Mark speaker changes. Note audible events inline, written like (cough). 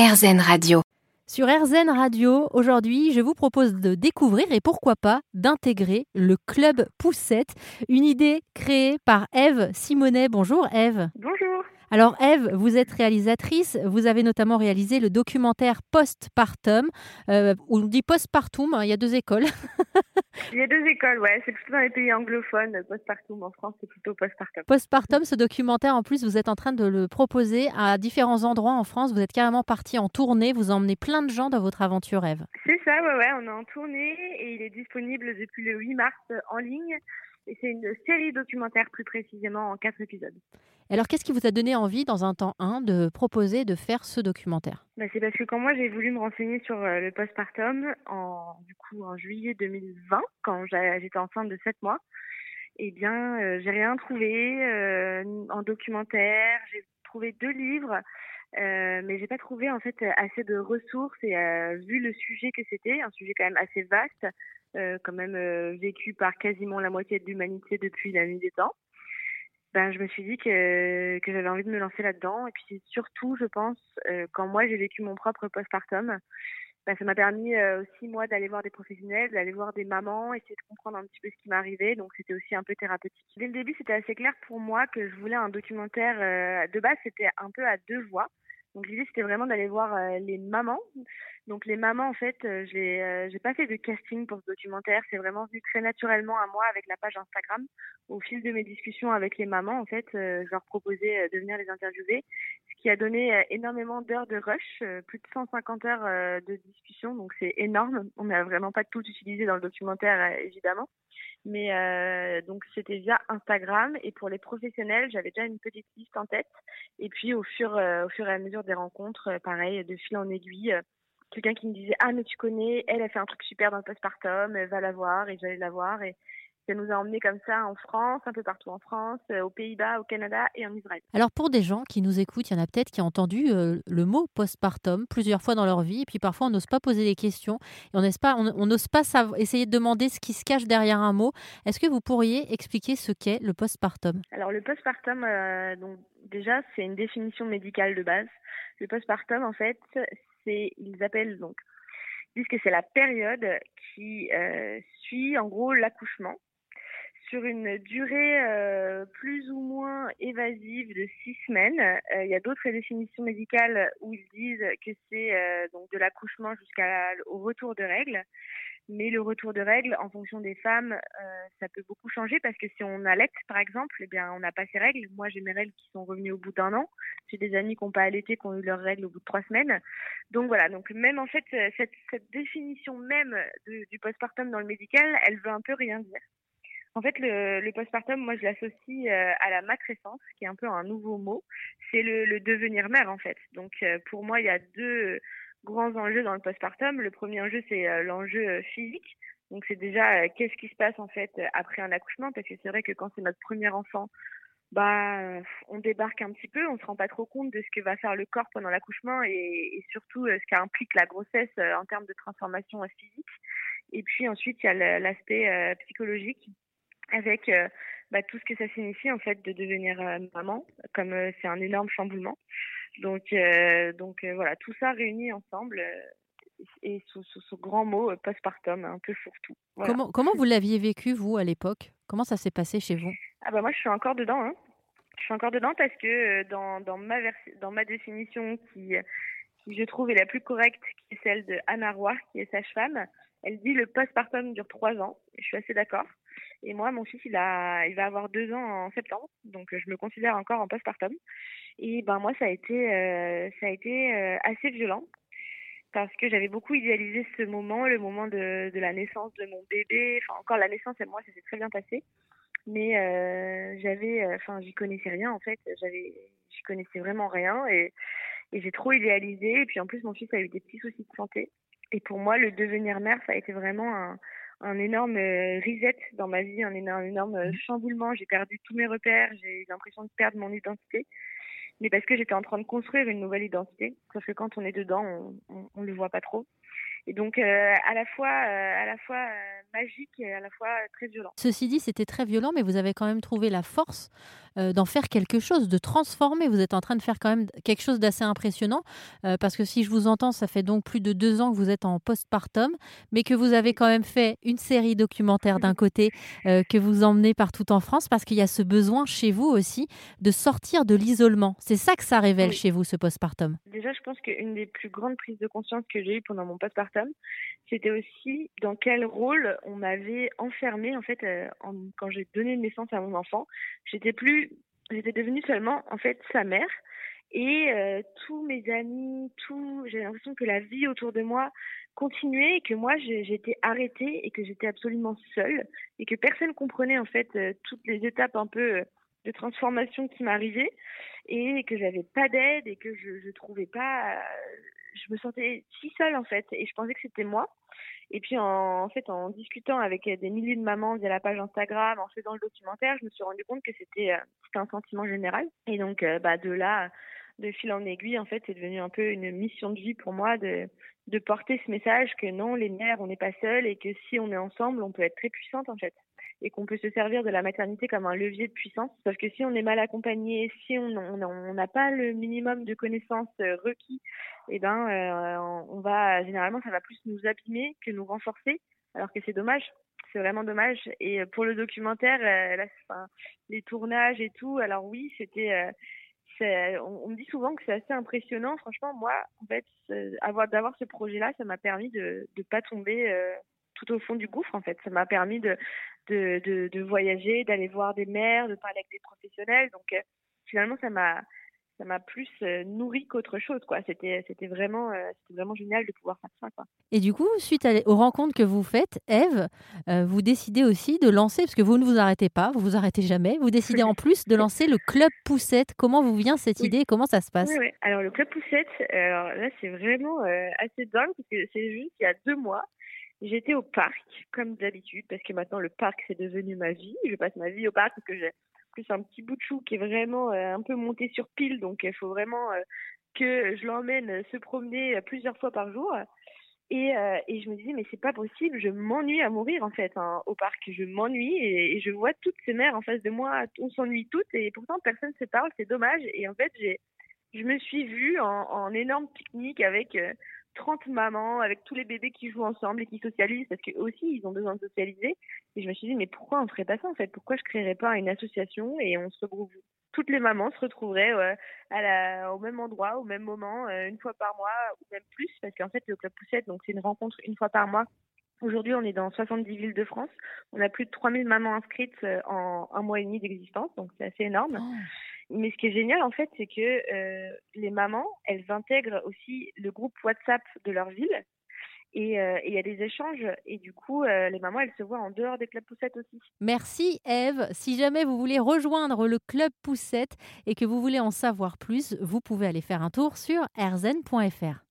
Speaker 1: RZN Radio.
Speaker 2: Sur RZN Radio, aujourd'hui, je vous propose de découvrir et pourquoi pas d'intégrer le Club Poussette, une idée créée par Eve Simonet. Bonjour Eve.
Speaker 3: Bonjour.
Speaker 2: Alors Eve, vous êtes réalisatrice, vous avez notamment réalisé le documentaire Postpartum, euh, on dit Postpartum, hein, il y a deux écoles. (laughs)
Speaker 3: il y a deux écoles, ouais, c'est plutôt dans les pays anglophones, Postpartum en France, c'est plutôt Postpartum.
Speaker 2: Postpartum, ce documentaire, en plus, vous êtes en train de le proposer à différents endroits en France, vous êtes carrément parti en tournée, vous emmenez plein de gens dans votre aventure Eve.
Speaker 3: C'est ça, ouais, ouais, on est en tournée et il est disponible depuis le 8 mars en ligne. Et c'est une série documentaire plus précisément en quatre épisodes.
Speaker 2: Alors, qu'est-ce qui vous a donné envie, dans un temps 1, de proposer de faire ce documentaire?
Speaker 3: Bah, C'est parce que quand moi j'ai voulu me renseigner sur euh, le postpartum, en, du coup en juillet 2020, quand j'étais enceinte de 7 mois, eh bien, euh, j'ai rien trouvé euh, en documentaire. J'ai trouvé deux livres, euh, mais j'ai pas trouvé en fait assez de ressources et vu le sujet que c'était, un sujet quand même assez vaste, quand même vécu par quasiment la moitié de l'humanité depuis la nuit des temps ben, je me suis dit que, que j'avais envie de me lancer là-dedans. Et puis surtout, je pense, euh, quand moi j'ai vécu mon propre postpartum, ben, ça m'a permis euh, aussi moi d'aller voir des professionnels, d'aller voir des mamans, essayer de comprendre un petit peu ce qui m'arrivait. Donc c'était aussi un peu thérapeutique. Dès le début, c'était assez clair pour moi que je voulais un documentaire. Euh, de base, c'était un peu à deux voix. Donc l'idée c'était vraiment d'aller voir les mamans. Donc les mamans en fait, je n'ai j'ai pas fait de casting pour ce documentaire, c'est vraiment venu très naturellement à moi avec la page Instagram au fil de mes discussions avec les mamans, en fait, euh, je leur proposais euh, de venir les interviewer, ce qui a donné euh, énormément d'heures de rush, plus de 150 heures de discussion, donc c'est énorme. On n'a vraiment pas tout utilisé dans le documentaire, évidemment. Mais donc c'était via Instagram et pour les professionnels, j'avais déjà une petite liste en tête. Et puis au fur, au fur et à mesure des rencontres, pareil, de fil en aiguille, quelqu'un qui me disait ah mais tu connais, elle a fait un truc super dans le postpartum, va la voir et j'allais la voir et ça nous a emmenés comme ça en France, un peu partout en France, euh, aux Pays-Bas, au Canada et en Israël.
Speaker 2: Alors pour des gens qui nous écoutent, il y en a peut-être qui ont entendu euh, le mot postpartum plusieurs fois dans leur vie, et puis parfois on n'ose pas poser des questions, et on n'ose pas, on, n'ose pas essayer de demander ce qui se cache derrière un mot. Est-ce que vous pourriez expliquer ce qu'est le postpartum?
Speaker 3: Alors le postpartum, euh, donc déjà c'est une définition médicale de base. Le postpartum en fait, c'est ils appellent donc disent que c'est la période qui suit en gros l'accouchement sur une durée euh, plus ou moins évasive de six semaines. Euh, il y a d'autres définitions médicales où ils disent que c'est euh, donc de l'accouchement jusqu'au retour de règles. Mais le retour de règles, en fonction des femmes, ça peut beaucoup changer parce que si on allait, par exemple, eh bien, on n'a pas ces règles. Moi, j'ai mes règles qui sont revenues au bout d'un an. J'ai des amis qui n'ont pas allaité, qui ont eu leurs règles au bout de trois semaines. Donc voilà. Donc même en fait, cette, cette définition même du postpartum dans le médical, elle veut un peu rien dire. En fait, le, le postpartum, moi, je l'associe euh, à la matrescence, qui est un peu un nouveau mot. C'est le, le, devenir mère, en fait. Donc, euh, pour moi, il y a deux grands enjeux dans le postpartum. Le premier enjeu, c'est euh, l'enjeu physique. Donc, c'est déjà qu'est-ce qui se passe, en fait, après un accouchement, parce que c'est vrai que quand c'est notre premier enfant, bah, on débarque un petit peu, on se rend pas trop compte de ce que va faire le corps pendant l'accouchement et, et, surtout ce qu'implique la grossesse en termes de transformation physique. Et puis ensuite, il y a l'aspect psychologique avec euh, bah, tout ce que ça signifie en fait de devenir euh, maman, comme euh, c'est un énorme chamboulement. Donc, donc voilà, tout ça réuni ensemble et sous, ce grand mot postpartum, un peu fourre-tout.
Speaker 2: Comment, comment vous l'aviez vécu, vous, à l'époque? Comment ça s'est passé chez vous?
Speaker 3: Ah bah moi, je suis encore dedans. Hein. Je suis encore dedans parce que dans, dans, ma, dans ma définition qui, qui, je trouve, est la plus correcte, qui est celle de Anna Roy, qui est sage-femme, elle dit le postpartum dure trois ans. Je suis assez d'accord. Et moi, mon fils, il, a, il va avoir deux ans en septembre, donc je me considère encore en postpartum. Et ben moi, ça a été, euh, ça a été euh, assez violent parce que j'avais beaucoup idéalisé ce moment, le moment de, la naissance de mon bébé. Enfin, encore la naissance et moi, ça s'est très bien passé. Mais euh, j'avais, enfin, j'y connaissais rien en fait. J'avais, j'y connaissais vraiment rien et j'ai trop idéalisé. Et puis en plus, mon fils a eu des petits soucis de santé. Et pour moi, le devenir mère, ça a été vraiment un, un énorme euh, reset dans ma vie, un énorme, énorme euh, mmh. chamboulement. J'ai perdu tous mes repères, j'ai eu l'impression de perdre mon identité. Mais parce que j'étais en train de construire une nouvelle identité. Parce que quand on est dedans, on, on, le voit pas trop. Et donc à la fois, à la fois magique et à la fois très violent.
Speaker 2: Ceci dit, c'était très violent, mais vous avez quand même trouvé la force d'en faire quelque chose, de transformer. Vous êtes en train de faire quand même quelque chose d'assez impressionnant, parce que si je vous entends, ça fait donc plus de deux ans que vous êtes en postpartum, mais que vous avez quand même fait une série documentaire d'un côté, que vous emmenez partout en France, parce qu'il y a ce besoin chez vous aussi de sortir de l'isolement. C'est ça que ça révèle chez vous, ce postpartum.
Speaker 3: Déjà, je pense qu'une des plus grandes prises de conscience que j'ai eues pendant mon postpartum, c'était aussi dans quel rôle on m'avait enfermée en fait euh, quand j'ai donné naissance à mon enfant. J'étais plus, j'étais devenue seulement en fait sa mère et euh, tous mes amis, tout, j'ai l'impression que la vie autour de moi continuait et que moi j'étais arrêtée et que j'étais absolument seule et que personne comprenait en fait euh, toutes les étapes un peu de transformation qui m'arrivaient et que j'avais pas d'aide et que je, je trouvais pas je me sentais si seule en fait et je pensais que c'était moi. Et puis en, fait en discutant avec des milliers de mamans via la page Instagram, en faisant le documentaire, je me suis rendu compte que c'était euh, un sentiment général. Et donc euh, bah, de là, de fil en aiguille, en fait, c'est devenu un peu une mission de vie pour moi de, de porter ce message que non, les mères, on n'est pas seules et que si on est ensemble, on peut être très puissante en fait et qu'on peut se servir de la maternité comme un levier de puissance. Parce que si on est mal accompagné, si on n'a pas le minimum de connaissances euh, requis, eh ben, euh, on va généralement ça va plus nous abîmer que nous renforcer. Alors que c'est dommage, c'est vraiment dommage. Et pour le documentaire, euh, les tournages et tout, alors oui, c'était on, me dit souvent que c'est assez impressionnant. Franchement, moi, en fait, avoir d'avoir ce projet-là, ça m'a permis de ne pas tomber tout au fond du gouffre en fait. Ça m'a permis de, de, de, voyager, d'aller voir des mères, de parler avec des professionnels. Donc euh, finalement ça m'a ça m'a plus euh, nourri qu'autre chose quoi. C'était c'était vraiment euh, c'était vraiment génial de pouvoir faire ça quoi.
Speaker 2: Et du coup, suite aux rencontres que vous faites, Eve, vous décidez aussi de lancer parce que vous ne vous arrêtez pas, vous vous arrêtez jamais. Vous décidez en plus de lancer le club Poussette. Comment vous vient cette idée Comment ça se passe?
Speaker 3: Oui, oui. Alors le club Poussette, alors là c'est vraiment assez dingue parce que c'est juste il y a deux mois. J'étais au parc, comme d'habitude, parce que maintenant le parc c'est devenu ma vie. Je passe ma vie au parc parce que j'ai plus un petit bout de chou qui est vraiment euh, un peu monté sur pile, donc il faut vraiment euh, que je l'emmène se promener plusieurs fois par jour. Et, euh, je me disais mais c'est pas possible, je m'ennuie à mourir en fait hein, au parc, je m'ennuie et, je vois toutes ces mères en face de moi, on s'ennuie toutes et pourtant personne se parle, c'est dommage. Et en fait je me suis vue en énorme pique-nique avec 30 mamans avec tous les bébés qui jouent ensemble et qui socialisent parce qu'eux aussi ils ont besoin de socialiser. Et je me suis dit mais pourquoi on ferait pas ça en fait? Pourquoi je créerais pas une association et on se regroupe? Toutes les mamans se retrouveraient à la, au même endroit, au même moment, euh, une fois par mois ou même plus parce qu'en fait le club poussette donc c'est une rencontre une fois par mois. Aujourd'hui, on est dans 70 villes de France. On a plus de 3000 mamans inscrites euh, en un mois et demi d'existence, donc c'est assez énorme. Oh. Mais ce qui est génial, en fait, c'est que euh, les mamans, elles intègrent aussi le groupe WhatsApp de leur ville. Et euh, il y a des échanges. Et du coup, euh, les mamans, elles se voient en dehors des clubs poussettes aussi.
Speaker 2: Merci, Eve. Si jamais vous voulez rejoindre le club poussette et que vous voulez en savoir plus, vous pouvez aller faire un tour sur erzen.fr.